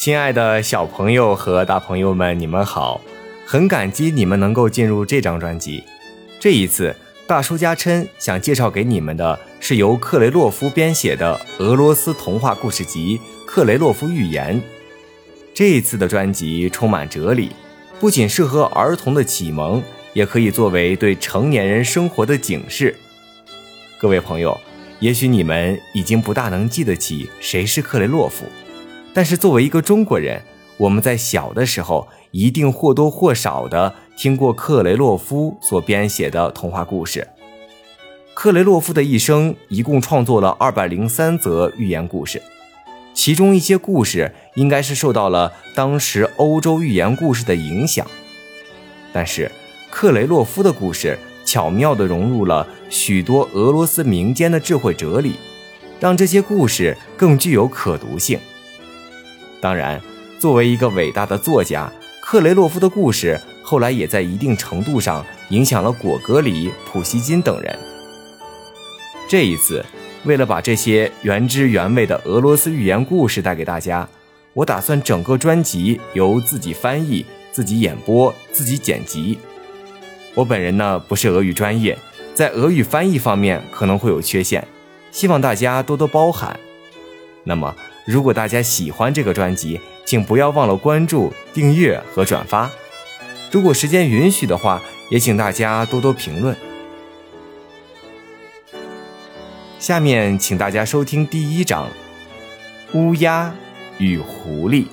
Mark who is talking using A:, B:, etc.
A: 亲爱的小朋友和大朋友们，你们好！很感激你们能够进入这张专辑。这一次，大叔家琛想介绍给你们的是由克雷洛夫编写的俄罗斯童话故事集《克雷洛夫寓言》。这一次的专辑充满哲理，不仅适合儿童的启蒙，也可以作为对成年人生活的警示。各位朋友，也许你们已经不大能记得起谁是克雷洛夫。但是作为一个中国人，我们在小的时候一定或多或少的听过克雷洛夫所编写的童话故事。克雷洛夫的一生一共创作了二百零三则寓言故事，其中一些故事应该是受到了当时欧洲寓言故事的影响。但是克雷洛夫的故事巧妙地融入了许多俄罗斯民间的智慧哲理，让这些故事更具有可读性。当然，作为一个伟大的作家，克雷洛夫的故事后来也在一定程度上影响了果戈里、普希金等人。这一次，为了把这些原汁原味的俄罗斯寓言故事带给大家，我打算整个专辑由自己翻译、自己演播、自己剪辑。我本人呢不是俄语专业，在俄语翻译方面可能会有缺陷，希望大家多多包涵。那么。如果大家喜欢这个专辑，请不要忘了关注、订阅和转发。如果时间允许的话，也请大家多多评论。下面请大家收听第一章：乌鸦与狐狸。